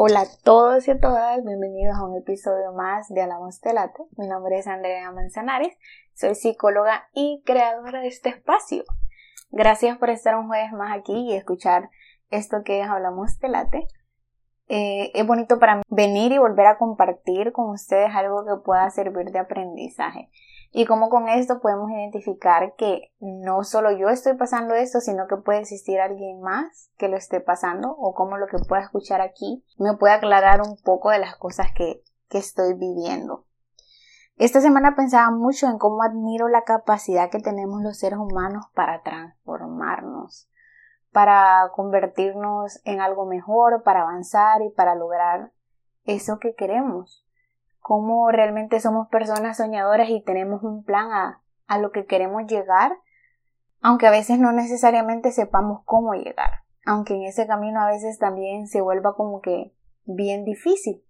Hola a todos y a todas, bienvenidos a un episodio más de Alamos Telate. Mi nombre es Andrea Manzanares, soy psicóloga y creadora de este espacio. Gracias por estar un jueves más aquí y escuchar esto que es Hablamos Telate. Eh, es bonito para mí venir y volver a compartir con ustedes algo que pueda servir de aprendizaje y cómo con esto podemos identificar que no solo yo estoy pasando esto, sino que puede existir alguien más que lo esté pasando o cómo lo que pueda escuchar aquí me puede aclarar un poco de las cosas que, que estoy viviendo. Esta semana pensaba mucho en cómo admiro la capacidad que tenemos los seres humanos para transformarnos, para convertirnos en algo mejor, para avanzar y para lograr eso que queremos cómo realmente somos personas soñadoras y tenemos un plan a, a lo que queremos llegar, aunque a veces no necesariamente sepamos cómo llegar, aunque en ese camino a veces también se vuelva como que bien difícil.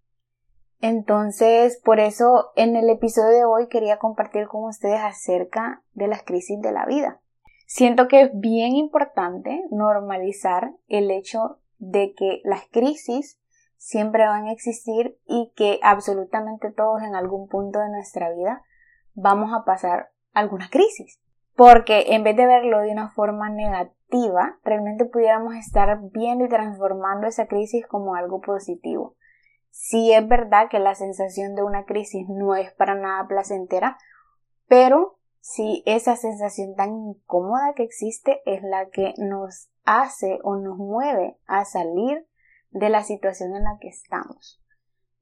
Entonces, por eso en el episodio de hoy quería compartir con ustedes acerca de las crisis de la vida. Siento que es bien importante normalizar el hecho de que las crisis siempre van a existir y que absolutamente todos en algún punto de nuestra vida vamos a pasar alguna crisis. Porque en vez de verlo de una forma negativa, realmente pudiéramos estar viendo y transformando esa crisis como algo positivo. Si es verdad que la sensación de una crisis no es para nada placentera, pero si esa sensación tan incómoda que existe es la que nos hace o nos mueve a salir de la situación en la que estamos.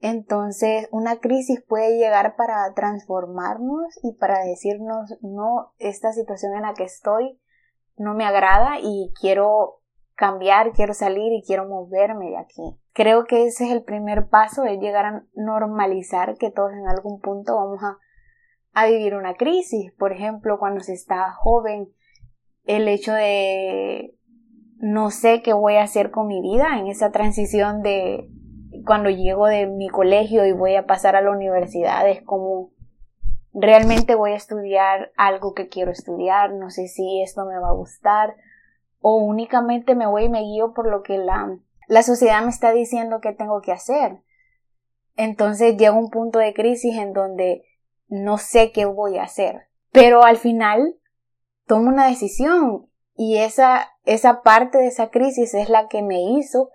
Entonces, una crisis puede llegar para transformarnos y para decirnos, no, esta situación en la que estoy no me agrada y quiero cambiar, quiero salir y quiero moverme de aquí. Creo que ese es el primer paso, es llegar a normalizar que todos en algún punto vamos a, a vivir una crisis. Por ejemplo, cuando se está joven, el hecho de no sé qué voy a hacer con mi vida en esa transición de cuando llego de mi colegio y voy a pasar a la universidad, es como realmente voy a estudiar algo que quiero estudiar, no sé si esto me va a gustar o únicamente me voy y me guío por lo que la, la sociedad me está diciendo que tengo que hacer. Entonces llega un punto de crisis en donde no sé qué voy a hacer. Pero al final tomo una decisión y esa, esa parte de esa crisis es la que me hizo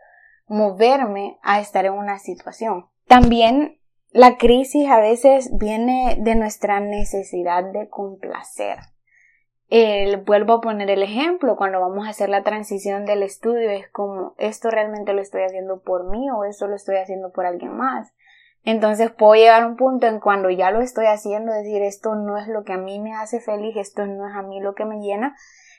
moverme a estar en una situación. También la crisis a veces viene de nuestra necesidad de complacer. vuelvo a poner el ejemplo, cuando vamos a hacer la transición del estudio es como, ¿esto realmente lo estoy haciendo por mí o esto lo estoy haciendo por alguien más? Entonces puedo llegar a un punto en cuando ya lo estoy haciendo, decir esto no es lo que a mí me hace feliz, esto no es a mí lo que me llena,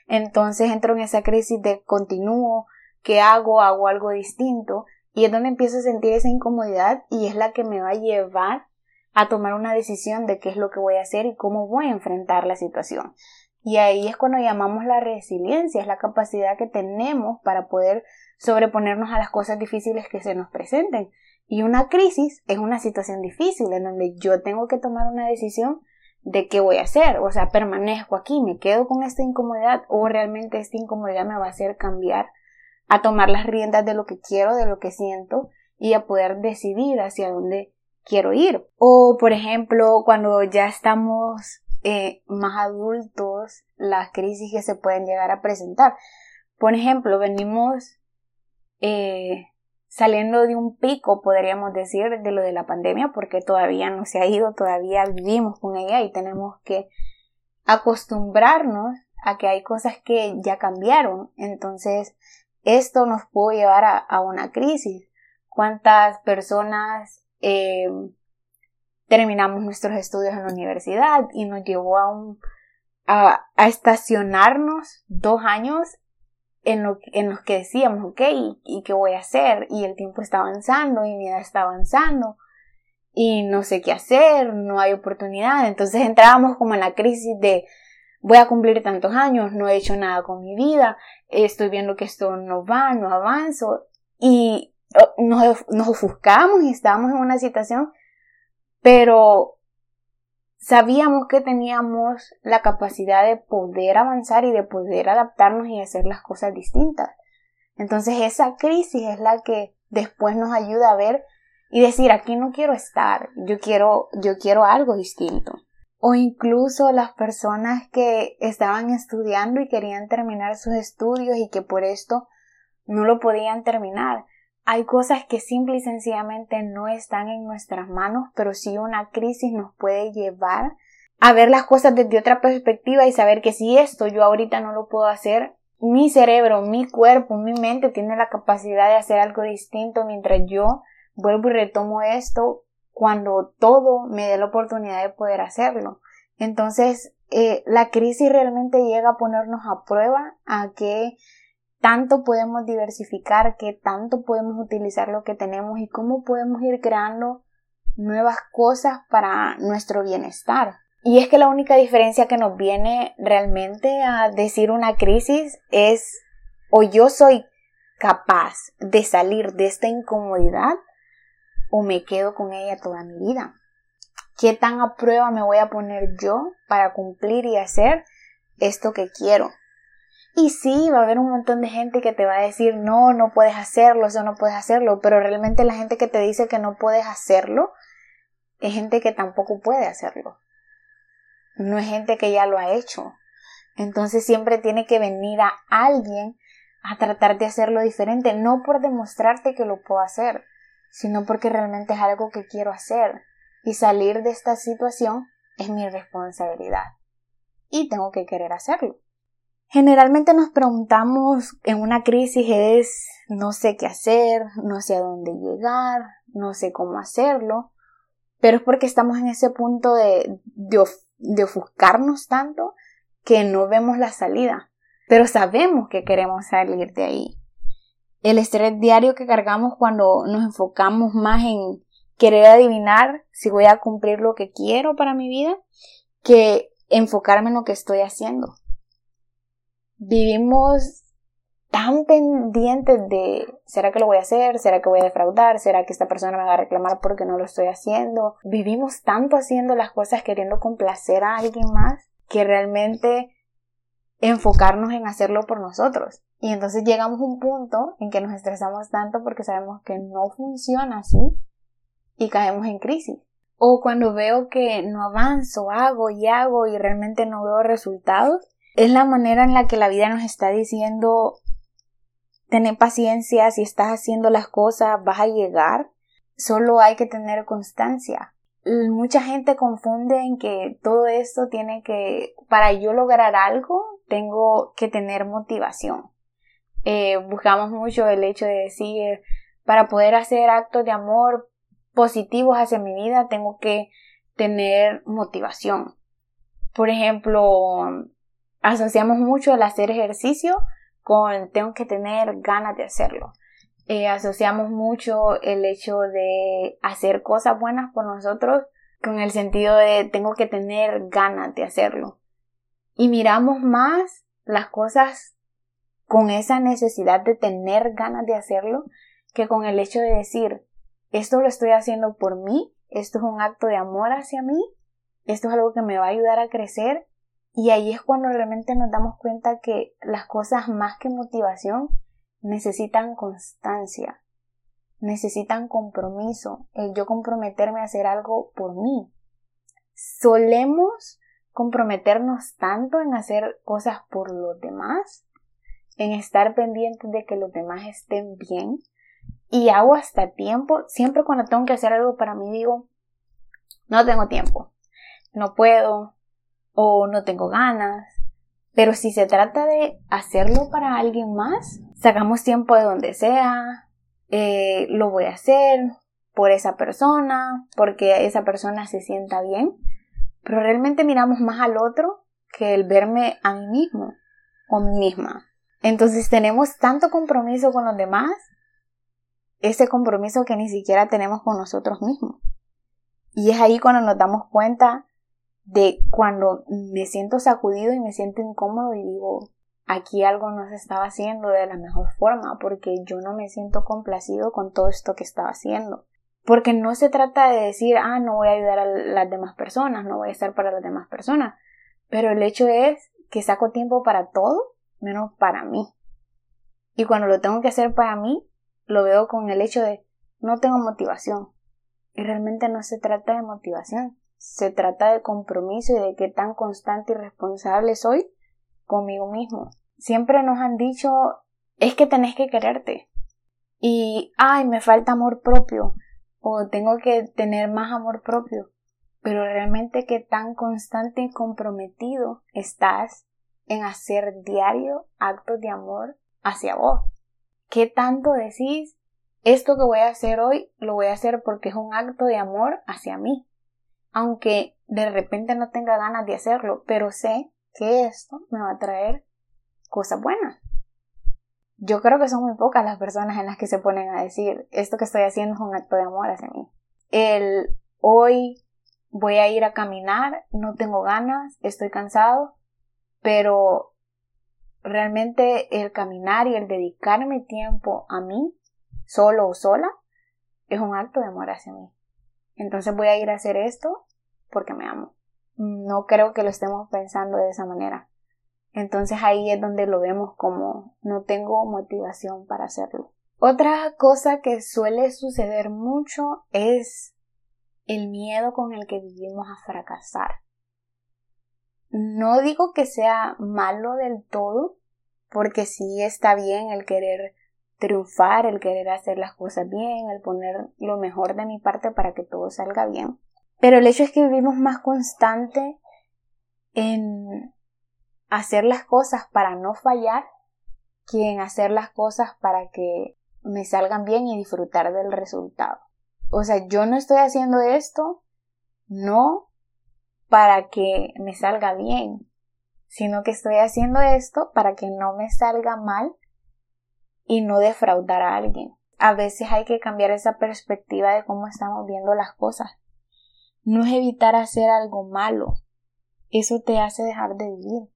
entonces entro en esa crisis de continúo, ¿qué hago? Hago algo distinto y es donde empiezo a sentir esa incomodidad y es la que me va a llevar a tomar una decisión de qué es lo que voy a hacer y cómo voy a enfrentar la situación. Y ahí es cuando llamamos la resiliencia, es la capacidad que tenemos para poder sobreponernos a las cosas difíciles que se nos presenten. Y una crisis es una situación difícil en donde yo tengo que tomar una decisión de qué voy a hacer, o sea, permanezco aquí, me quedo con esta incomodidad o realmente esta incomodidad me va a hacer cambiar a tomar las riendas de lo que quiero, de lo que siento y a poder decidir hacia dónde quiero ir. O, por ejemplo, cuando ya estamos eh, más adultos, las crisis que se pueden llegar a presentar. Por ejemplo, venimos eh, saliendo de un pico, podríamos decir, de lo de la pandemia, porque todavía no se ha ido, todavía vivimos con ella y tenemos que acostumbrarnos a que hay cosas que ya cambiaron. Entonces, esto nos puede llevar a, una crisis. ¿Cuántas personas eh, terminamos nuestros estudios en la universidad y nos llevó a un a, a estacionarnos dos años en, lo, los que decíamos, ok, ¿y, qué voy a hacer? Y el tiempo está avanzando y mi edad está avanzando y no sé qué hacer, no hay oportunidad. Entonces entrábamos como en la crisis de voy a cumplir tantos años, no he hecho nada con mi vida, estoy viendo que esto no va, no avanzo y oh, nos, nos ofuscamos y estábamos en una situación, pero sabíamos que teníamos la capacidad de poder avanzar y de poder adaptarnos y hacer las cosas distintas. Entonces esa crisis es la que después nos ayuda a ver y decir, aquí no quiero estar, yo quiero, yo quiero algo distinto. O incluso las personas que estaban estudiando y querían terminar sus estudios y que por esto no lo podían terminar. Hay cosas que simple y sencillamente no están en nuestras manos, pero sí una crisis nos puede llevar a ver las cosas desde otra perspectiva y saber que si esto yo ahorita no lo puedo hacer, mi cerebro, mi cuerpo, mi mente tiene la capacidad de hacer algo distinto mientras yo vuelvo y retomo esto cuando todo me dé la oportunidad de poder hacerlo. Entonces, eh, la crisis realmente llega a ponernos a prueba a qué tanto podemos diversificar, qué tanto podemos utilizar lo que tenemos y cómo podemos ir creando nuevas cosas para nuestro bienestar. Y es que la única diferencia que nos viene realmente a decir una crisis es o yo soy capaz de salir de esta incomodidad o me quedo con ella toda mi vida. ¿Qué tan a prueba me voy a poner yo para cumplir y hacer esto que quiero? Y sí, va a haber un montón de gente que te va a decir, no, no puedes hacerlo, eso no puedes hacerlo, pero realmente la gente que te dice que no puedes hacerlo es gente que tampoco puede hacerlo no es gente que ya lo ha hecho. Entonces siempre tiene que venir a alguien a tratar de hacerlo diferente, no por demostrarte que lo puedo hacer, sino porque realmente es algo que quiero hacer. Y salir de esta situación es mi responsabilidad. Y tengo que querer hacerlo. Generalmente nos preguntamos en una crisis es no sé qué hacer, no sé a dónde llegar, no sé cómo hacerlo, pero es porque estamos en ese punto de, de, de ofuscarnos tanto que no vemos la salida, pero sabemos que queremos salir de ahí. El estrés diario que cargamos cuando nos enfocamos más en querer adivinar si voy a cumplir lo que quiero para mi vida que enfocarme en lo que estoy haciendo. Vivimos tan pendientes de ¿será que lo voy a hacer? ¿será que voy a defraudar? ¿será que esta persona me va a reclamar porque no lo estoy haciendo? Vivimos tanto haciendo las cosas queriendo complacer a alguien más que realmente enfocarnos en hacerlo por nosotros. Y entonces llegamos a un punto en que nos estresamos tanto porque sabemos que no funciona así y caemos en crisis. O cuando veo que no avanzo, hago y hago y realmente no veo resultados, es la manera en la que la vida nos está diciendo tener paciencia, si estás haciendo las cosas vas a llegar, solo hay que tener constancia. Mucha gente confunde en que todo esto tiene que, para yo lograr algo, tengo que tener motivación. Eh, buscamos mucho el hecho de decir, para poder hacer actos de amor positivos hacia mi vida, tengo que tener motivación. Por ejemplo, asociamos mucho el hacer ejercicio con tengo que tener ganas de hacerlo. Eh, asociamos mucho el hecho de hacer cosas buenas por nosotros con el sentido de tengo que tener ganas de hacerlo. Y miramos más las cosas con esa necesidad de tener ganas de hacerlo que con el hecho de decir esto lo estoy haciendo por mí, esto es un acto de amor hacia mí, esto es algo que me va a ayudar a crecer y ahí es cuando realmente nos damos cuenta que las cosas más que motivación necesitan constancia, necesitan compromiso, el yo comprometerme a hacer algo por mí. Solemos comprometernos tanto en hacer cosas por los demás, en estar pendientes de que los demás estén bien, y hago hasta tiempo, siempre cuando tengo que hacer algo para mí digo, no tengo tiempo, no puedo, o no tengo ganas. Pero si se trata de hacerlo para alguien más, sacamos tiempo de donde sea, eh, lo voy a hacer por esa persona, porque esa persona se sienta bien, pero realmente miramos más al otro que el verme a mí mismo o mí misma. Entonces tenemos tanto compromiso con los demás, ese compromiso que ni siquiera tenemos con nosotros mismos. Y es ahí cuando nos damos cuenta de cuando me siento sacudido y me siento incómodo y digo, aquí algo no se estaba haciendo de la mejor forma porque yo no me siento complacido con todo esto que estaba haciendo. Porque no se trata de decir, ah, no voy a ayudar a las demás personas, no voy a estar para las demás personas. Pero el hecho es que saco tiempo para todo menos para mí. Y cuando lo tengo que hacer para mí, lo veo con el hecho de no tengo motivación. Y realmente no se trata de motivación, se trata de compromiso y de qué tan constante y responsable soy conmigo mismo. Siempre nos han dicho, es que tenés que quererte. Y, ay, me falta amor propio. O tengo que tener más amor propio. Pero realmente qué tan constante y comprometido estás en hacer diario actos de amor hacia vos. ¿Qué tanto decís? Esto que voy a hacer hoy lo voy a hacer porque es un acto de amor hacia mí. Aunque de repente no tenga ganas de hacerlo, pero sé que esto me va a traer cosas buenas. Yo creo que son muy pocas las personas en las que se ponen a decir, esto que estoy haciendo es un acto de amor hacia mí. El hoy voy a ir a caminar, no tengo ganas, estoy cansado, pero realmente el caminar y el dedicarme tiempo a mí, solo o sola, es un acto de amor hacia mí. Entonces voy a ir a hacer esto porque me amo. No creo que lo estemos pensando de esa manera. Entonces ahí es donde lo vemos como no tengo motivación para hacerlo. Otra cosa que suele suceder mucho es el miedo con el que vivimos a fracasar. No digo que sea malo del todo, porque sí está bien el querer triunfar, el querer hacer las cosas bien, el poner lo mejor de mi parte para que todo salga bien. Pero el hecho es que vivimos más constante en hacer las cosas para no fallar que en hacer las cosas para que me salgan bien y disfrutar del resultado. O sea, yo no estoy haciendo esto no para que me salga bien, sino que estoy haciendo esto para que no me salga mal y no defraudar a alguien. A veces hay que cambiar esa perspectiva de cómo estamos viendo las cosas. No es evitar hacer algo malo. Eso te hace dejar de vivir.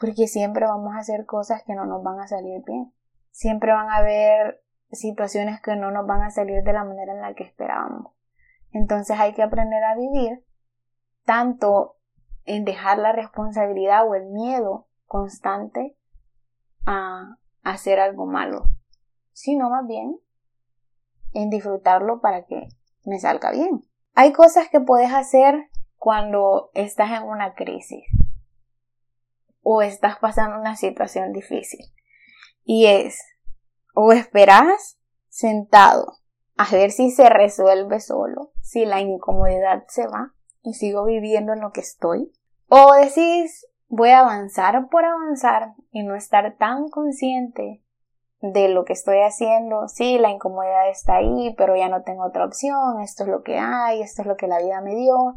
Porque siempre vamos a hacer cosas que no nos van a salir bien. Siempre van a haber situaciones que no nos van a salir de la manera en la que esperábamos. Entonces hay que aprender a vivir tanto en dejar la responsabilidad o el miedo constante a hacer algo malo, sino más bien en disfrutarlo para que me salga bien. Hay cosas que puedes hacer cuando estás en una crisis o estás pasando una situación difícil y es o esperas sentado a ver si se resuelve solo, si la incomodidad se va y sigo viviendo en lo que estoy. O decís, voy a avanzar por avanzar y no estar tan consciente de lo que estoy haciendo. Sí, la incomodidad está ahí, pero ya no tengo otra opción. Esto es lo que hay, esto es lo que la vida me dio.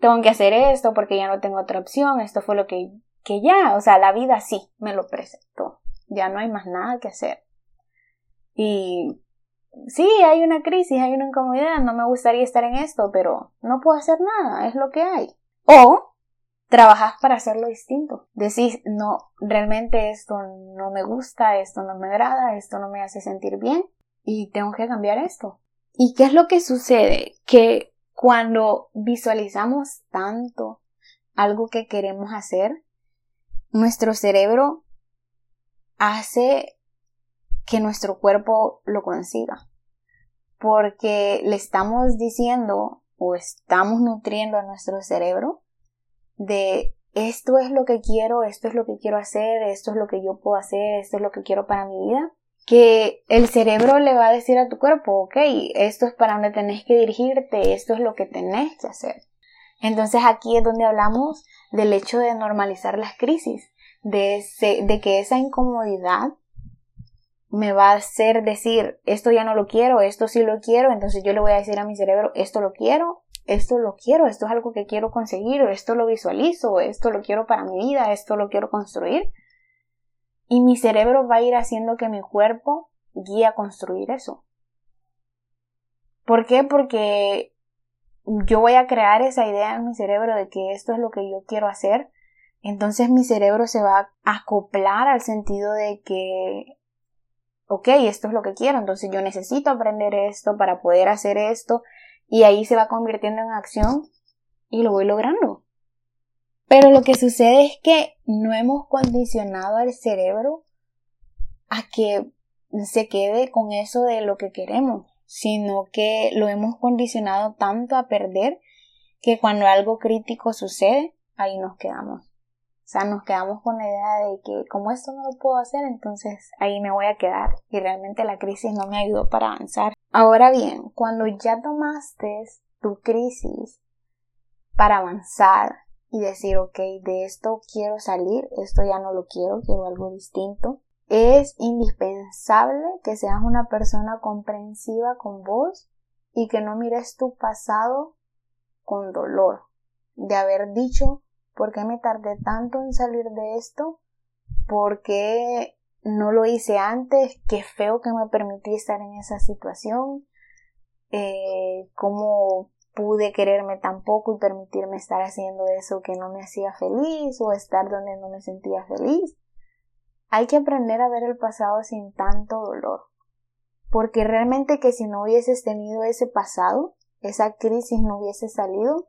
Tengo que hacer esto porque ya no tengo otra opción. Esto fue lo que, que ya, o sea, la vida sí me lo presentó. Ya no hay más nada que hacer. Y sí, hay una crisis, hay una incomodidad, no me gustaría estar en esto, pero no puedo hacer nada, es lo que hay. O trabajas para hacerlo distinto. Decís, no, realmente esto no me gusta, esto no me agrada, esto no me hace sentir bien y tengo que cambiar esto. ¿Y qué es lo que sucede? Que cuando visualizamos tanto algo que queremos hacer, nuestro cerebro hace que nuestro cuerpo lo consiga. Porque le estamos diciendo o estamos nutriendo a nuestro cerebro de esto es lo que quiero, esto es lo que quiero hacer, esto es lo que yo puedo hacer, esto es lo que quiero para mi vida, que el cerebro le va a decir a tu cuerpo, ok, esto es para donde tenés que dirigirte, esto es lo que tenés que hacer. Entonces aquí es donde hablamos del hecho de normalizar las crisis, de, de que esa incomodidad me va a hacer decir, esto ya no lo quiero, esto sí lo quiero, entonces yo le voy a decir a mi cerebro, esto lo quiero, esto lo quiero, esto es algo que quiero conseguir, esto lo visualizo, esto lo quiero para mi vida, esto lo quiero construir. Y mi cerebro va a ir haciendo que mi cuerpo guíe a construir eso. ¿Por qué? Porque yo voy a crear esa idea en mi cerebro de que esto es lo que yo quiero hacer. Entonces mi cerebro se va a acoplar al sentido de que ok, esto es lo que quiero, entonces yo necesito aprender esto para poder hacer esto y ahí se va convirtiendo en acción y lo voy logrando. Pero lo que sucede es que no hemos condicionado al cerebro a que se quede con eso de lo que queremos, sino que lo hemos condicionado tanto a perder que cuando algo crítico sucede, ahí nos quedamos. O sea, nos quedamos con la idea de que como esto no lo puedo hacer, entonces ahí me voy a quedar. Y realmente la crisis no me ayudó para avanzar. Ahora bien, cuando ya tomaste tu crisis para avanzar y decir, ok, de esto quiero salir, esto ya no lo quiero, quiero algo distinto, es indispensable que seas una persona comprensiva con vos y que no mires tu pasado con dolor de haber dicho por qué me tardé tanto en salir de esto, por qué no lo hice antes, qué feo que me permití estar en esa situación, eh, cómo pude quererme tan poco y permitirme estar haciendo eso que no me hacía feliz o estar donde no me sentía feliz. Hay que aprender a ver el pasado sin tanto dolor. Porque realmente que si no hubieses tenido ese pasado, esa crisis no hubiese salido,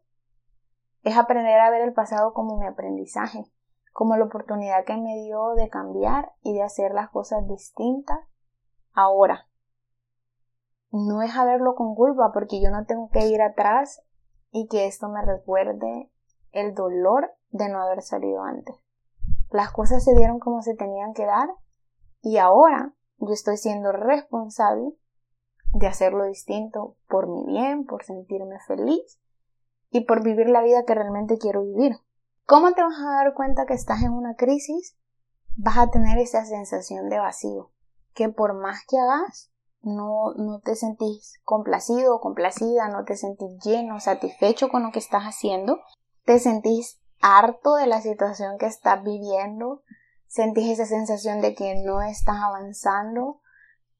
es aprender a ver el pasado como mi aprendizaje, como la oportunidad que me dio de cambiar y de hacer las cosas distintas ahora. No es a verlo con culpa porque yo no tengo que ir atrás y que esto me recuerde el dolor de no haber salido antes. Las cosas se dieron como se tenían que dar y ahora yo estoy siendo responsable de hacerlo distinto por mi bien, por sentirme feliz y por vivir la vida que realmente quiero vivir. ¿Cómo te vas a dar cuenta que estás en una crisis? Vas a tener esa sensación de vacío, que por más que hagas, no, no te sentís complacido o complacida, no te sentís lleno, satisfecho con lo que estás haciendo, te sentís harto de la situación que estás viviendo, sentís esa sensación de que no estás avanzando,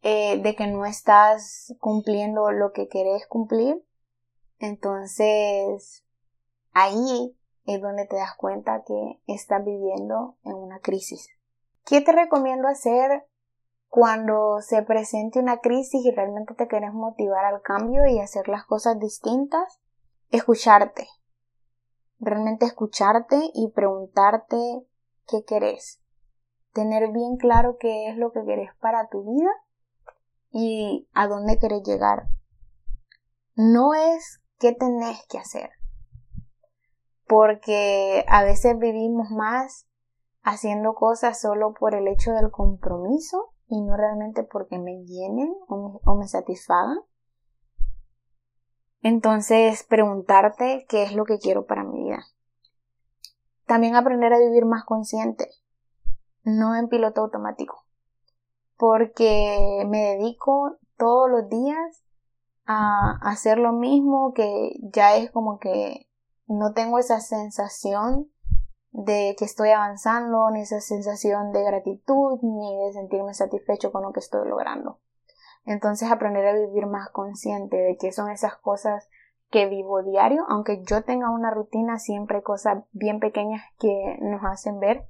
eh, de que no estás cumpliendo lo que querés cumplir. Entonces, ahí es donde te das cuenta que estás viviendo en una crisis. ¿Qué te recomiendo hacer cuando se presente una crisis y realmente te quieres motivar al cambio y hacer las cosas distintas? Escucharte. Realmente escucharte y preguntarte qué querés. Tener bien claro qué es lo que querés para tu vida y a dónde querés llegar. No es qué tenés que hacer. Porque a veces vivimos más haciendo cosas solo por el hecho del compromiso y no realmente porque me llenen o me, satisfagan. Entonces, preguntarte qué es lo que quiero para mi vida. También aprender a vivir más consciente, no en piloto automático porque me dedico todos los días a hacer lo mismo que ya es como que no tengo esa sensación de que estoy avanzando, ni esa sensación de gratitud, ni de sentirme satisfecho con lo que estoy logrando. Entonces aprender a vivir más consciente de que son esas cosas que vivo diario, aunque yo tenga una rutina, siempre hay cosas bien pequeñas que nos hacen ver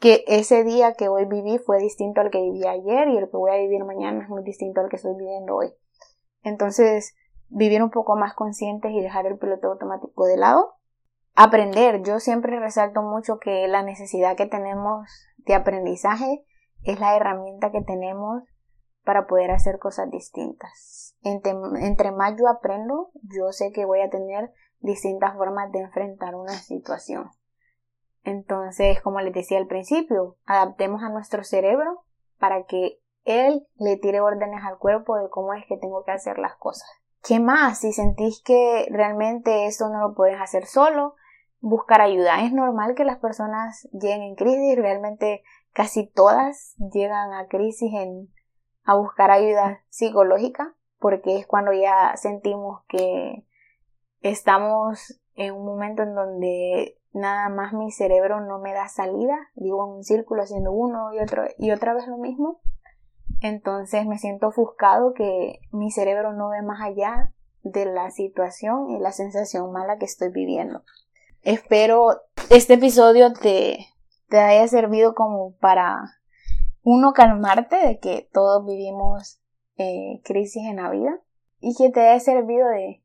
que ese día que hoy viví fue distinto al que viví ayer y el que voy a vivir mañana es muy distinto al que estoy viviendo hoy. Entonces, vivir un poco más conscientes y dejar el piloto automático de lado. Aprender. Yo siempre resalto mucho que la necesidad que tenemos de aprendizaje es la herramienta que tenemos para poder hacer cosas distintas. Entre, entre más yo aprendo, yo sé que voy a tener distintas formas de enfrentar una situación. Entonces, como les decía al principio, adaptemos a nuestro cerebro para que él le tire órdenes al cuerpo de cómo es que tengo que hacer las cosas. ¿Qué más? Si sentís que realmente esto no lo puedes hacer solo, buscar ayuda. Es normal que las personas lleguen en crisis, realmente casi todas llegan a crisis en a buscar ayuda psicológica, porque es cuando ya sentimos que estamos en un momento en donde nada más mi cerebro no me da salida, digo en un círculo haciendo uno y otro y otra vez lo mismo. Entonces me siento ofuscado que mi cerebro no ve más allá de la situación y la sensación mala que estoy viviendo. Espero este episodio te, te haya servido como para uno calmarte de que todos vivimos eh, crisis en la vida y que te haya servido de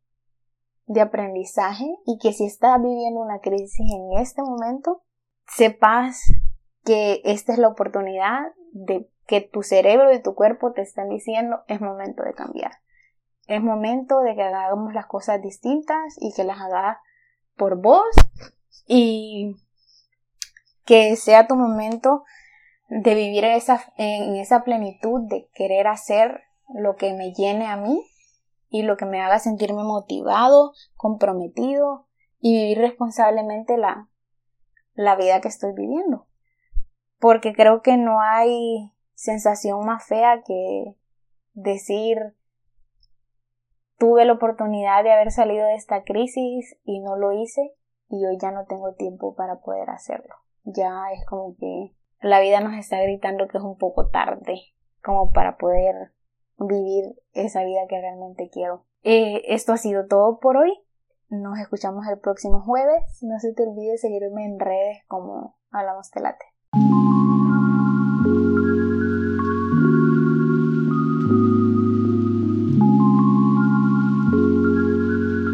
de aprendizaje y que si estás viviendo una crisis en este momento, sepas que esta es la oportunidad de que tu cerebro y tu cuerpo te están diciendo es momento de cambiar. Es momento de que hagamos las cosas distintas y que las hagas por vos y que sea tu momento de vivir esa, en esa plenitud de querer hacer lo que me llene a mí y lo que me haga sentirme motivado, comprometido y vivir responsablemente la, la vida que estoy viviendo. Porque creo que no hay sensación más fea que decir tuve la oportunidad de haber salido de esta crisis y no lo hice y hoy ya no tengo tiempo para poder hacerlo. Ya es como que la vida nos está gritando que es un poco tarde como para poder vivir esa vida que realmente quiero. Eh, esto ha sido todo por hoy. Nos escuchamos el próximo jueves. No se te olvide seguirme en redes como Hablamos Telate.